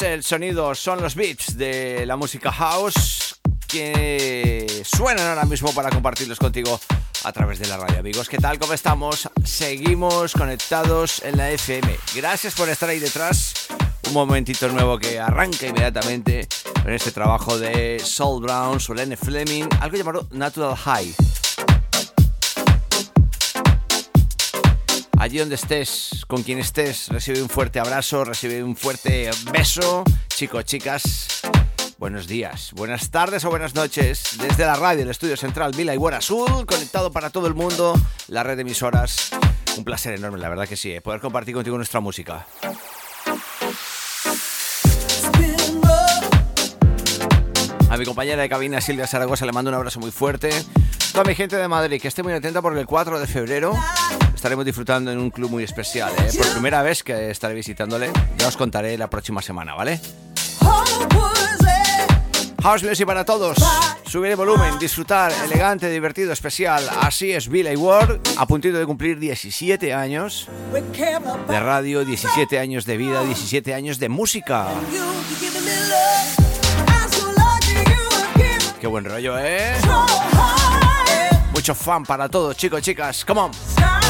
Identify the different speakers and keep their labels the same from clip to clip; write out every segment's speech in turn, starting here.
Speaker 1: El sonido, son los beats de la música house que suenan ahora mismo para compartirlos contigo a través de la radio. Amigos, ¿qué tal? ¿Cómo estamos? Seguimos conectados en la FM. Gracias por estar ahí detrás. Un momentito nuevo que arranca inmediatamente en este trabajo de Soul Brown, Solene Fleming, algo llamado Natural High. Allí donde estés, con quien estés, recibe un fuerte abrazo, recibe un fuerte beso. Chicos, chicas, buenos días, buenas tardes o buenas noches. Desde la radio, el estudio central Vila y Buena Azul, conectado para todo el mundo, la red de emisoras. Un placer enorme, la verdad que sí, eh, poder compartir contigo nuestra música. A mi compañera de cabina Silvia Zaragoza le mando un abrazo muy fuerte. Toda mi gente de Madrid, que esté muy atenta porque el 4 de febrero estaremos disfrutando en un club muy especial. ¿eh? Por primera vez que estaré visitándole, ya os contaré la próxima semana, ¿vale? House Music para todos. Subir el volumen, disfrutar, elegante, divertido, especial. Así es Billy Ward, a puntito de cumplir 17 años de radio, 17 años de vida, 17 años de música. Qué buen rollo, ¿eh? Mucho fan para todos, chicos, chicas. Come on.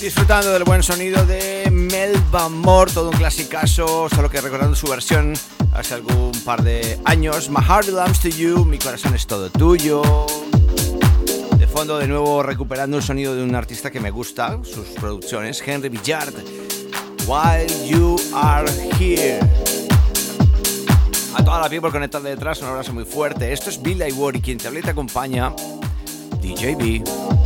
Speaker 1: Del buen sonido de Melba Moore, todo un clasicazo, solo que recordando su versión hace algún par de años. My heart belongs to you, mi corazón es todo tuyo. De fondo, de nuevo, recuperando un sonido de un artista que me gusta, sus producciones, Henry Villard. While you are here. A toda la people conectada detrás, un abrazo muy fuerte. Esto es Bill y quien te habla y te acompaña, DJB.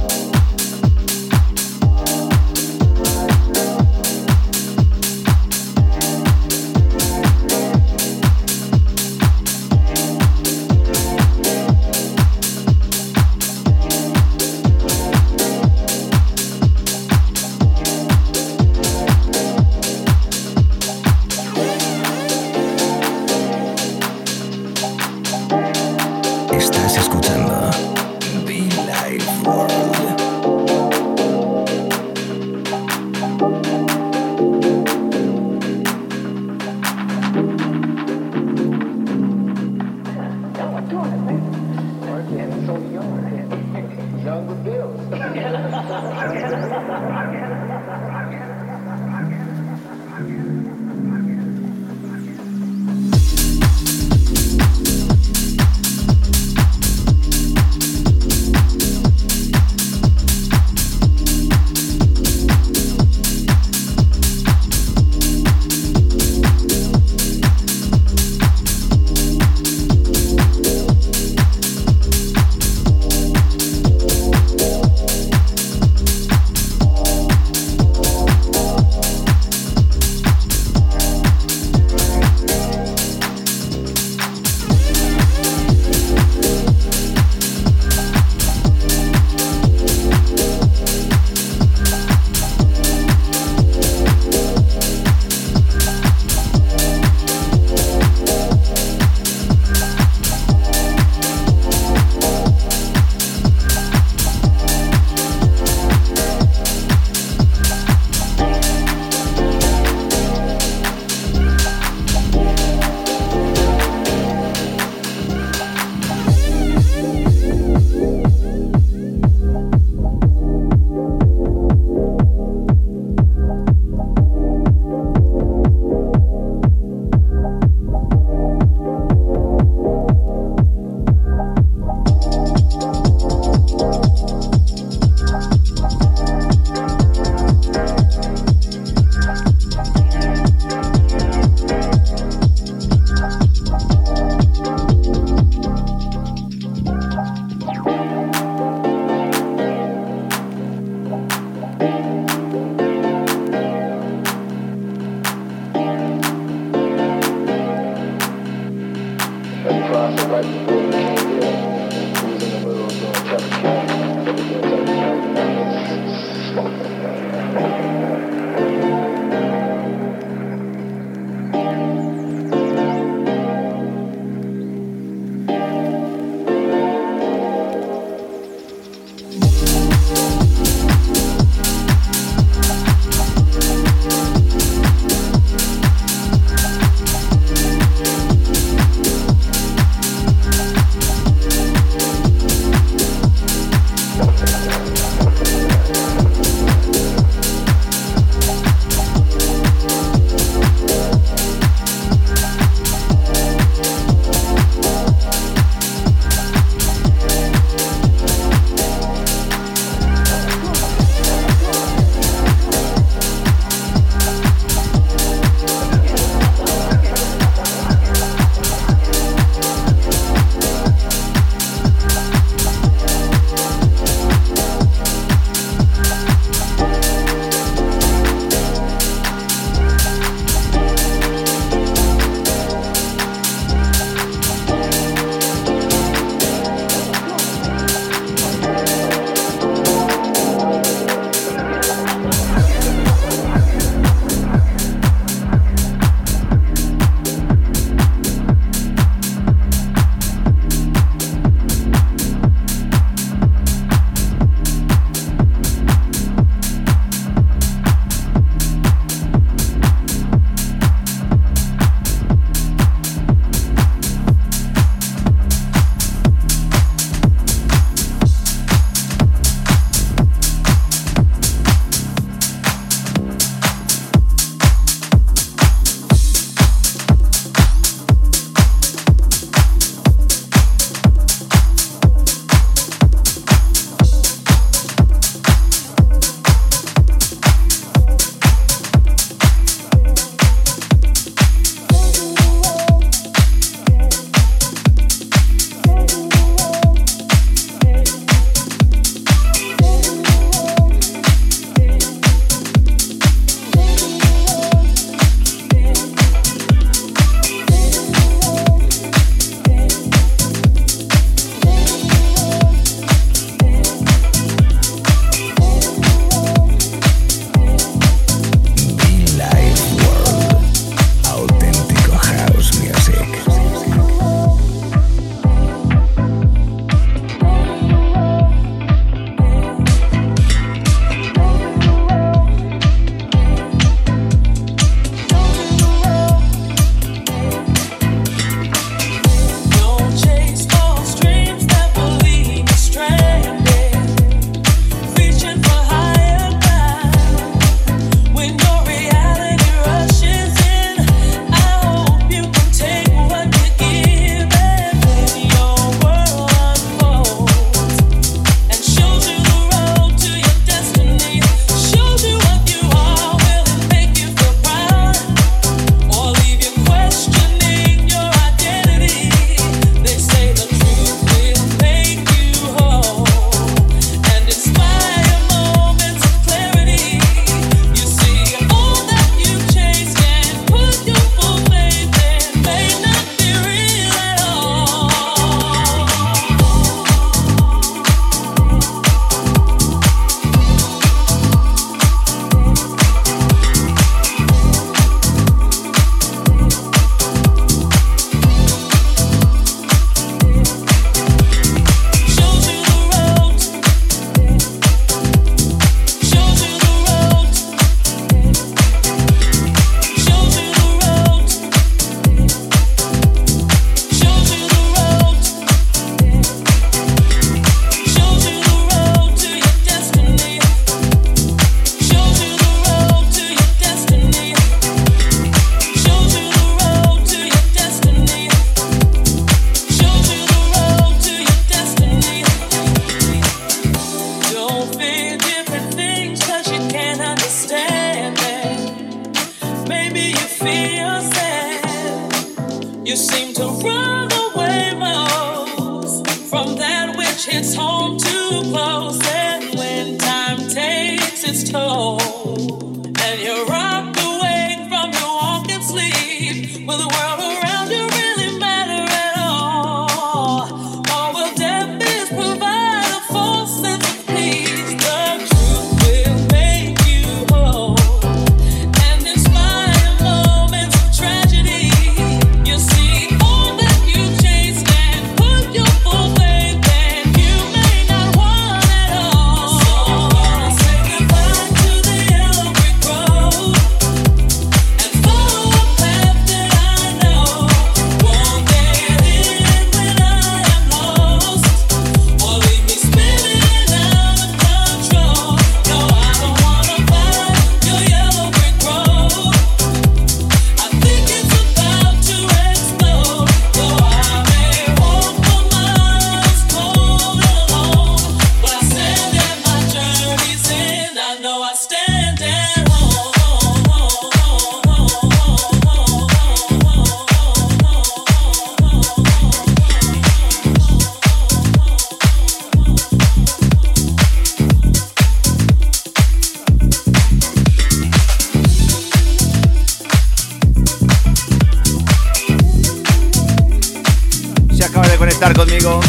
Speaker 1: Conmigo,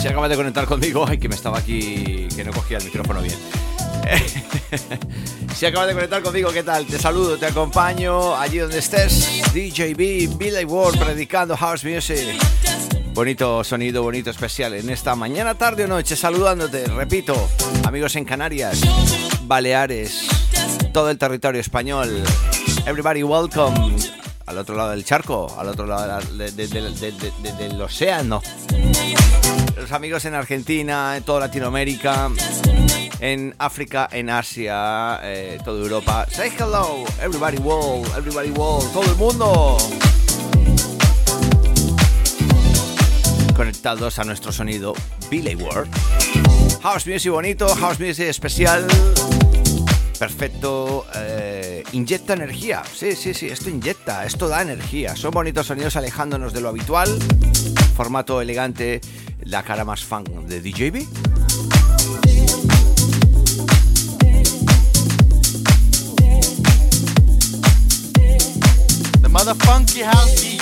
Speaker 1: si acabas de conectar conmigo, ay que me estaba aquí, que no cogía el micrófono bien. si acabas de conectar conmigo, ¿qué tal? Te saludo, te acompaño allí donde estés. DJB, Billy Ward predicando house music. Bonito sonido, bonito especial en esta mañana, tarde o noche, saludándote, repito, amigos en Canarias, Baleares, todo el territorio español. Everybody welcome al otro lado del charco, al otro lado del océano. Los amigos en Argentina, en toda Latinoamérica, en África, en Asia, eh, toda Europa. Say hello, everybody world, everybody world, todo el mundo. Conectados a nuestro sonido Billy World. House music bonito, house music especial. Perfecto. Eh, inyecta energía. Sí, sí, sí, esto inyecta, esto da energía. Son bonitos sonidos alejándonos de lo habitual. Formato elegante, la cara más fan de DJB.
Speaker 2: The mother funky house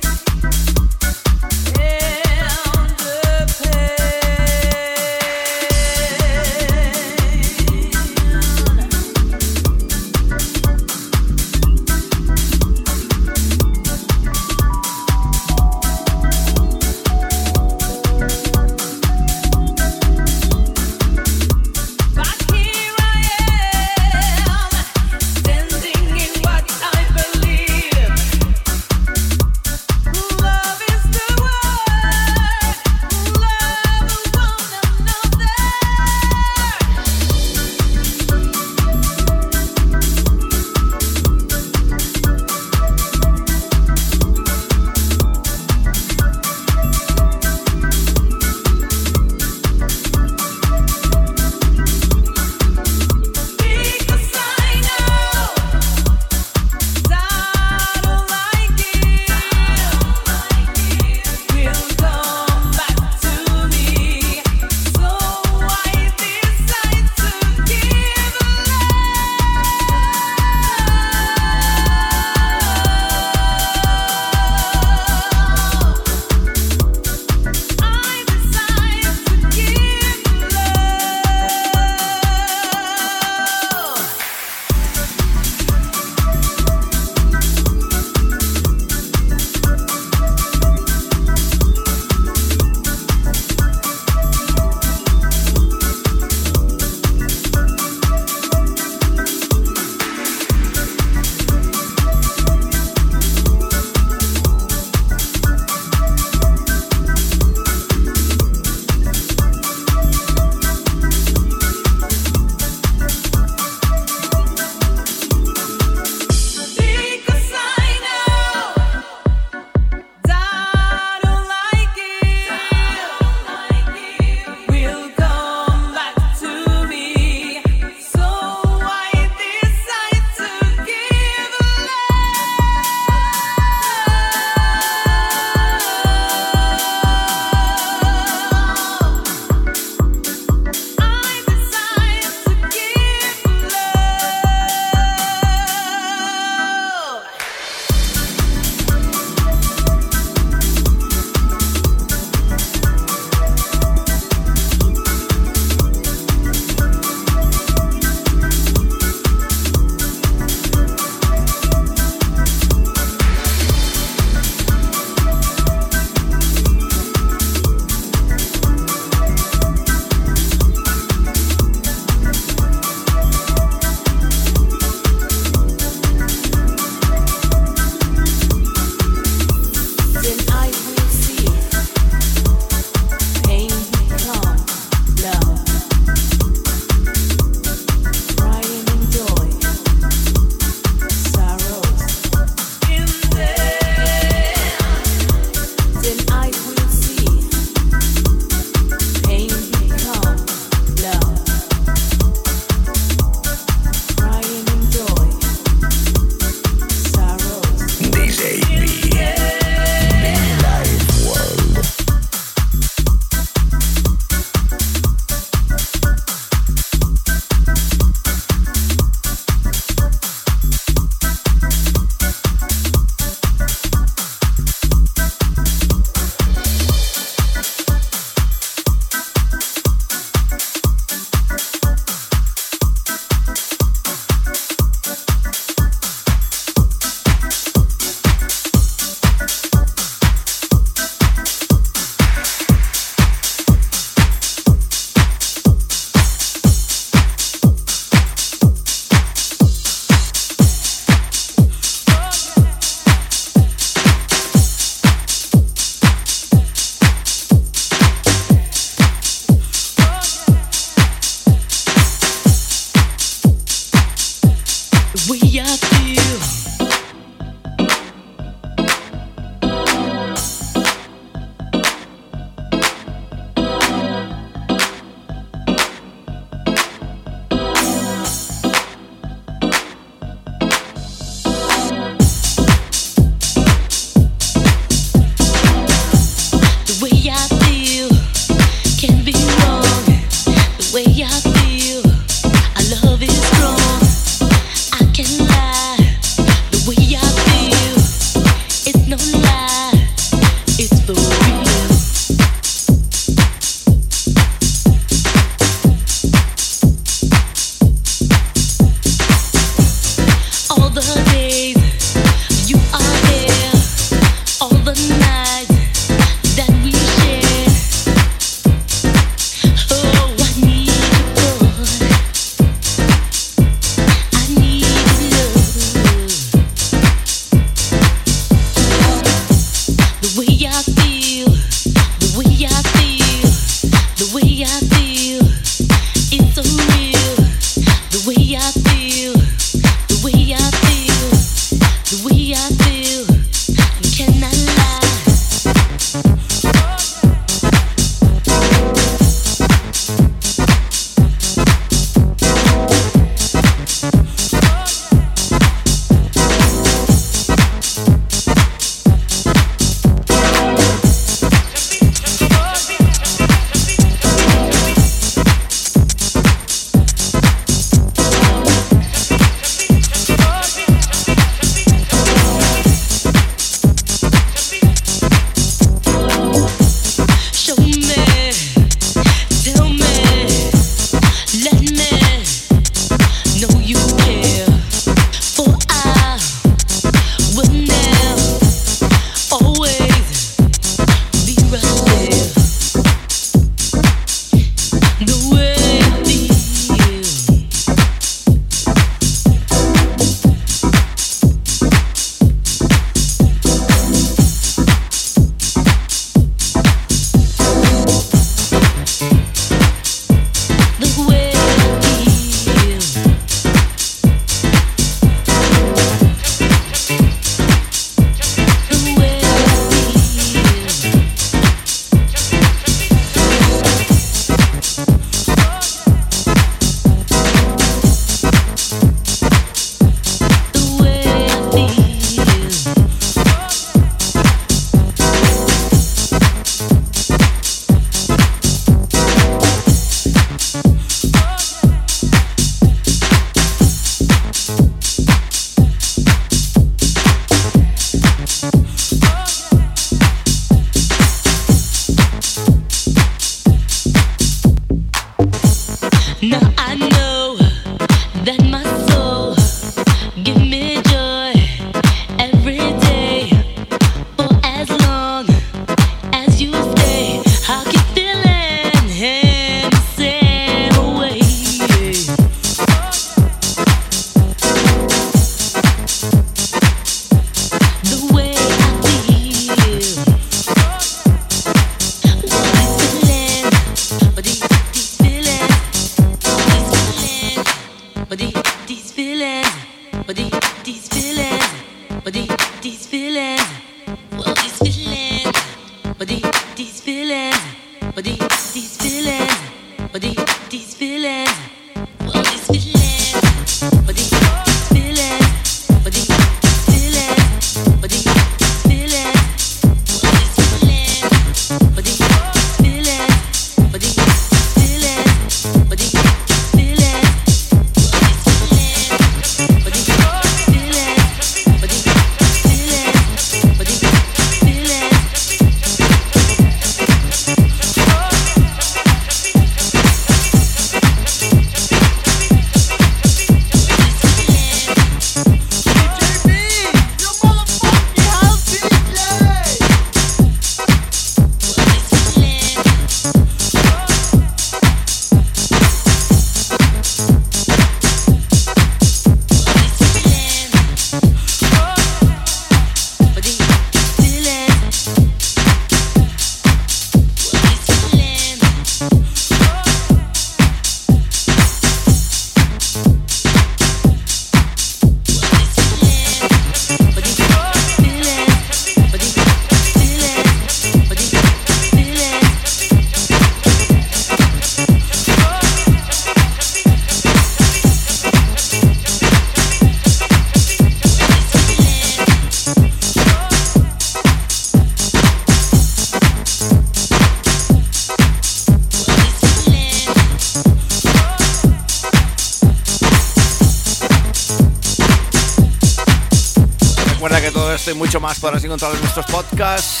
Speaker 1: más podrás encontrar en nuestros podcasts.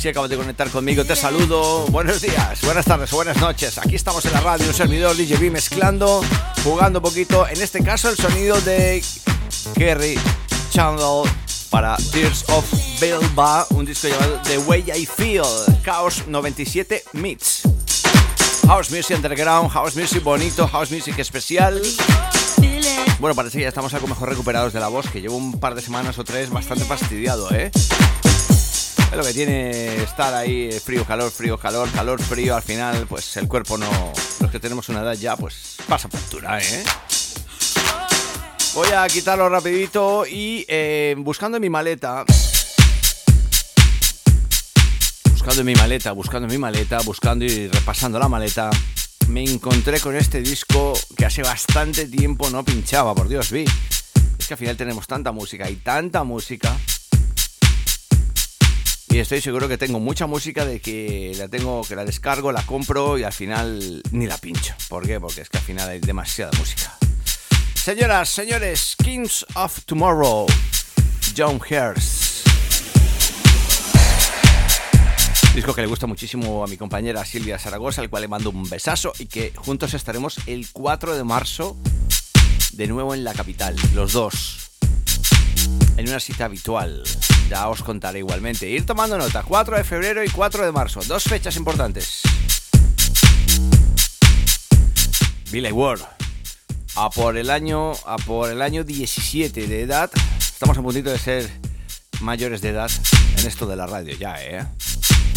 Speaker 1: Si acabas de conectar conmigo, te saludo. Buenos días, buenas tardes, buenas noches. Aquí estamos en la radio, un servidor DJB mezclando, jugando un poquito. En este caso, el sonido de Kerry Chandler para Tears of Bilba, un disco llamado The Way I Feel, Chaos 97 Meets. House Music Underground, House Music bonito, House Music especial. Bueno, parece que ya estamos algo mejor recuperados de la voz, que llevo un par de semanas o tres bastante fastidiado, ¿eh? Es lo que tiene estar ahí frío, calor, frío, calor, calor, frío. Al final, pues el cuerpo no. Los que tenemos una edad ya, pues pasa factura, ¿eh? Voy a quitarlo rapidito y eh, buscando en mi maleta. Buscando en mi maleta, buscando mi maleta, buscando y repasando la maleta. Me encontré con este disco que hace bastante tiempo no pinchaba, por Dios, vi. Es que al final tenemos tanta música y tanta música y estoy seguro que tengo mucha música de que la tengo, que la descargo, la compro y al final ni la pincho. ¿Por qué? Porque es que al final hay demasiada música. Señoras, señores, Kings of Tomorrow, John Hurst. Disco que le gusta muchísimo a mi compañera Silvia Zaragoza, al cual le mando un besazo y que juntos estaremos el 4 de marzo de nuevo en la capital, los dos, en una cita habitual. Ya os contaré igualmente. Ir tomando nota. 4 de febrero y 4 de marzo. Dos fechas importantes. Billy Ward. A por el año. A por el año 17 de edad. Estamos a puntito de ser mayores de edad en esto de la radio ya, eh.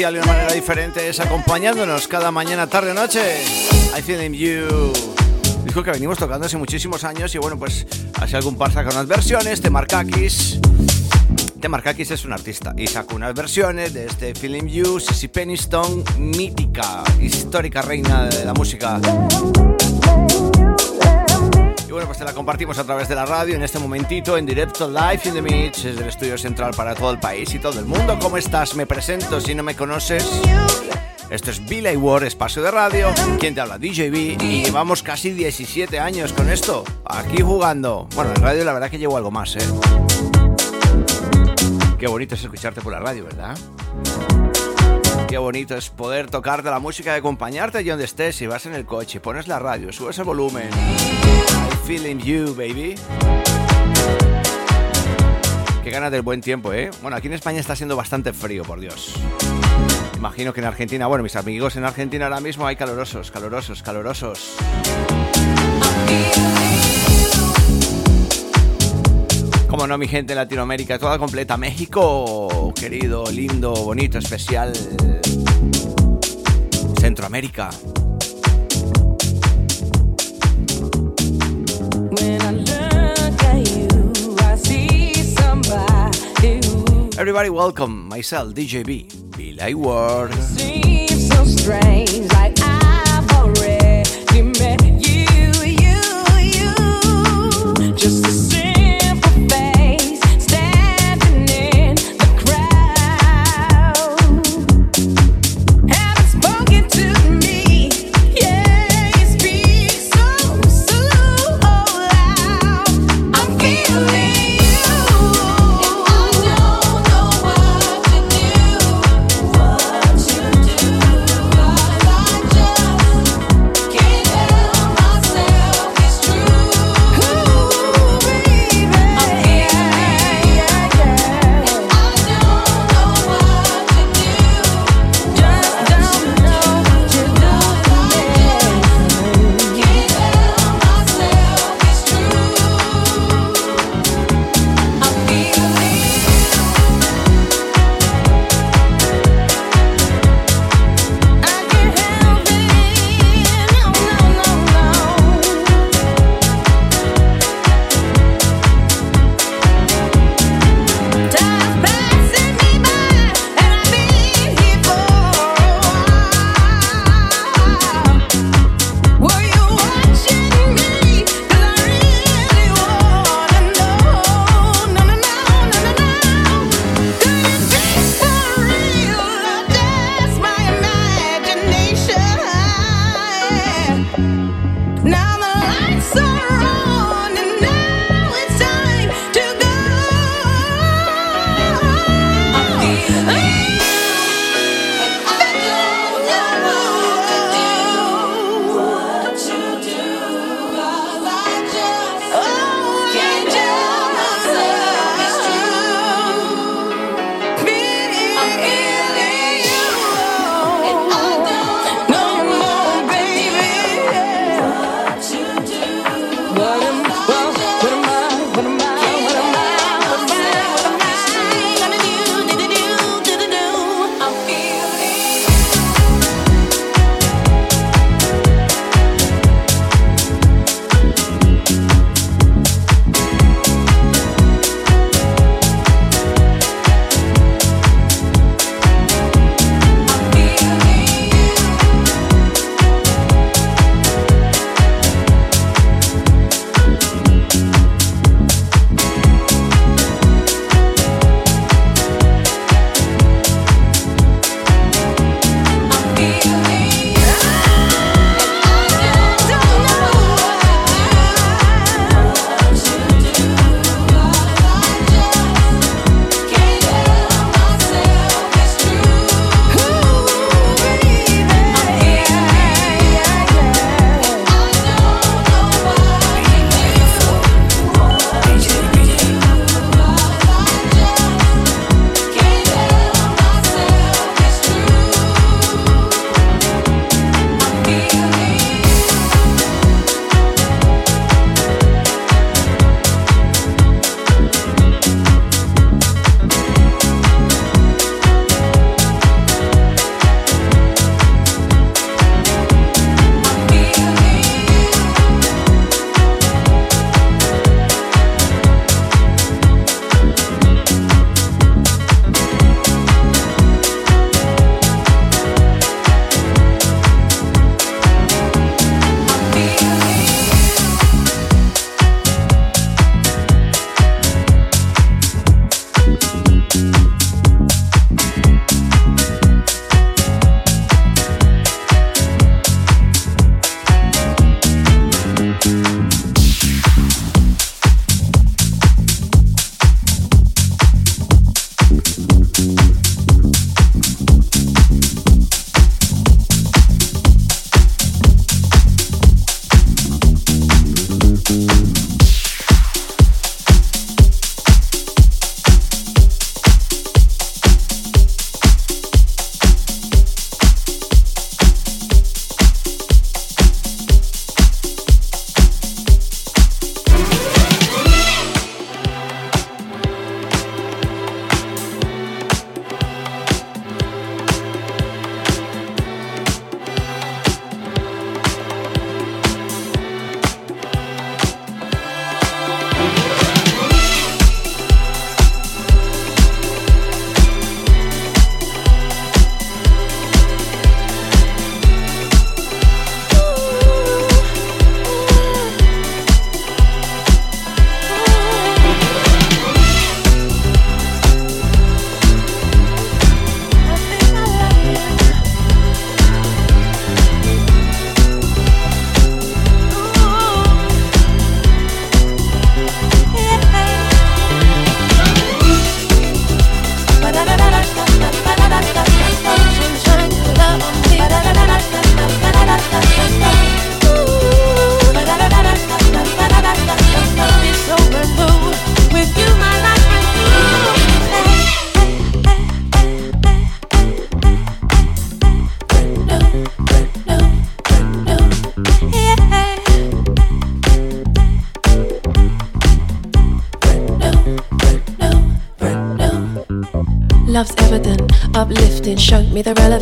Speaker 3: especial y una manera diferente es acompañándonos cada mañana, tarde noche. I Feel in You. Dijo que venimos tocando hace muchísimos años y bueno, pues hace algún par saca unas versiones. de Markakis. De Markakis es un artista y sacó unas versiones de este Feeling You, Sissy Peniston, mítica, histórica reina de la música. Y bueno, pues te la compartimos a través de la radio en este momentito, en directo, live in the mix, desde el estudio central para todo el país y todo el mundo. ¿Cómo estás? Me presento si no me conoces. Esto es Billy Ward, espacio de radio. ¿Quién te habla? DJB. Y llevamos casi 17 años con esto, aquí jugando. Bueno, en radio la verdad que llevo algo más, ¿eh? Qué bonito es escucharte por la radio, ¿verdad? Qué bonito es poder tocarte la música y acompañarte allí donde estés. Si vas en el coche, pones la radio, subes el volumen. Feeling you, baby. Qué ganas del buen tiempo, ¿eh? Bueno, aquí en España está siendo bastante frío, por Dios. Imagino que en Argentina, bueno, mis amigos en Argentina ahora mismo hay calorosos, calorosos, calorosos. Como no, mi gente en Latinoamérica, toda completa. México, querido, lindo, bonito, especial. Centroamérica. Everybody welcome. Myself, DJB, Be Like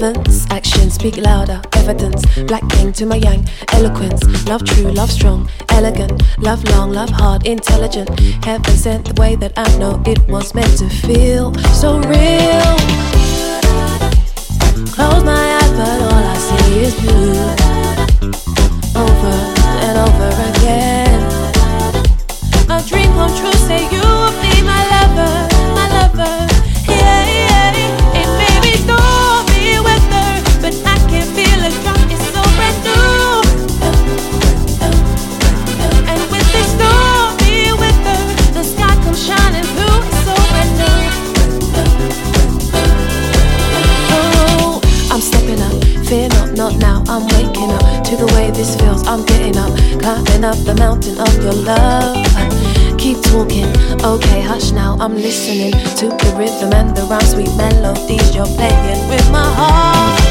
Speaker 2: relevance. Actions speak louder, evidence. Black king to my yang, eloquence. Love true, love strong, elegant. Love long, love hard, intelligent. Heaven sent the way that I know it was meant to feel so real. Close my eyes, but all I see is blue. I'm listening to the rhythm and the rhyme, sweet melodies you're playing with my heart.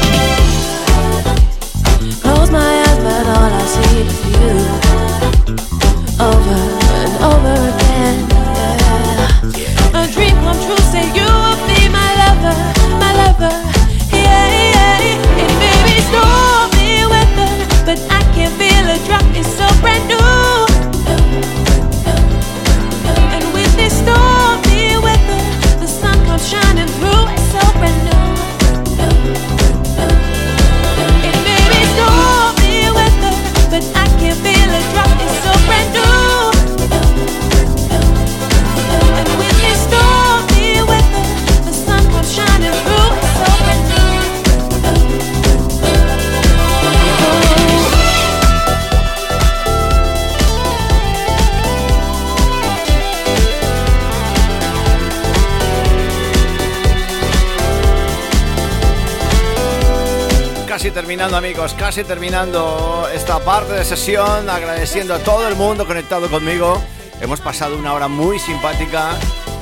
Speaker 1: Casi terminando esta parte de sesión, agradeciendo a todo el mundo conectado conmigo. Hemos pasado una hora muy simpática,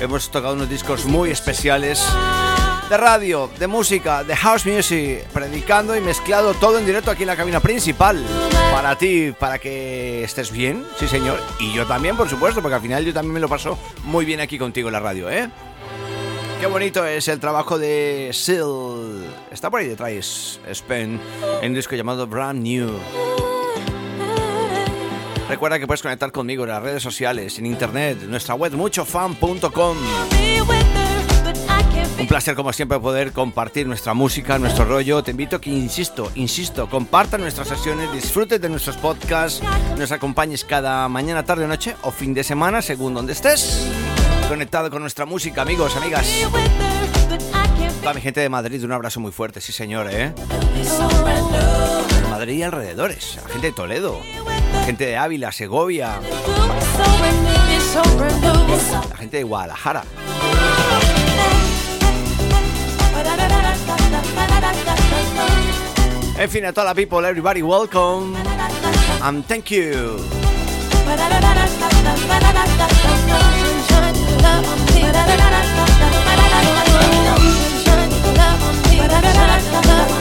Speaker 1: hemos tocado unos discos muy especiales de radio, de música, de house music, predicando y mezclado todo en directo aquí en la cabina principal. Para ti, para que estés bien, sí señor. Y yo también, por supuesto, porque al final yo también me lo paso muy bien aquí contigo en la radio, ¿eh? Qué bonito es el trabajo de Sil. Está por ahí detrás, Spen, en un disco llamado Brand New. Recuerda que puedes conectar conmigo en las redes sociales, en internet, nuestra web muchofan.com. Un placer como siempre poder compartir nuestra música, nuestro rollo. Te invito a que, insisto, insisto, compartan nuestras sesiones, disfrutes de nuestros podcasts, nos acompañes cada mañana, tarde noche o fin de semana, según donde estés conectado con nuestra música, amigos, amigas. Toda mi gente de Madrid, un abrazo muy fuerte, sí señor, ¿eh? Madrid y alrededores, la gente de Toledo, la gente de Ávila, Segovia, la gente de Guadalajara. En fin, a toda la people, everybody, welcome and thank you. Bye-bye.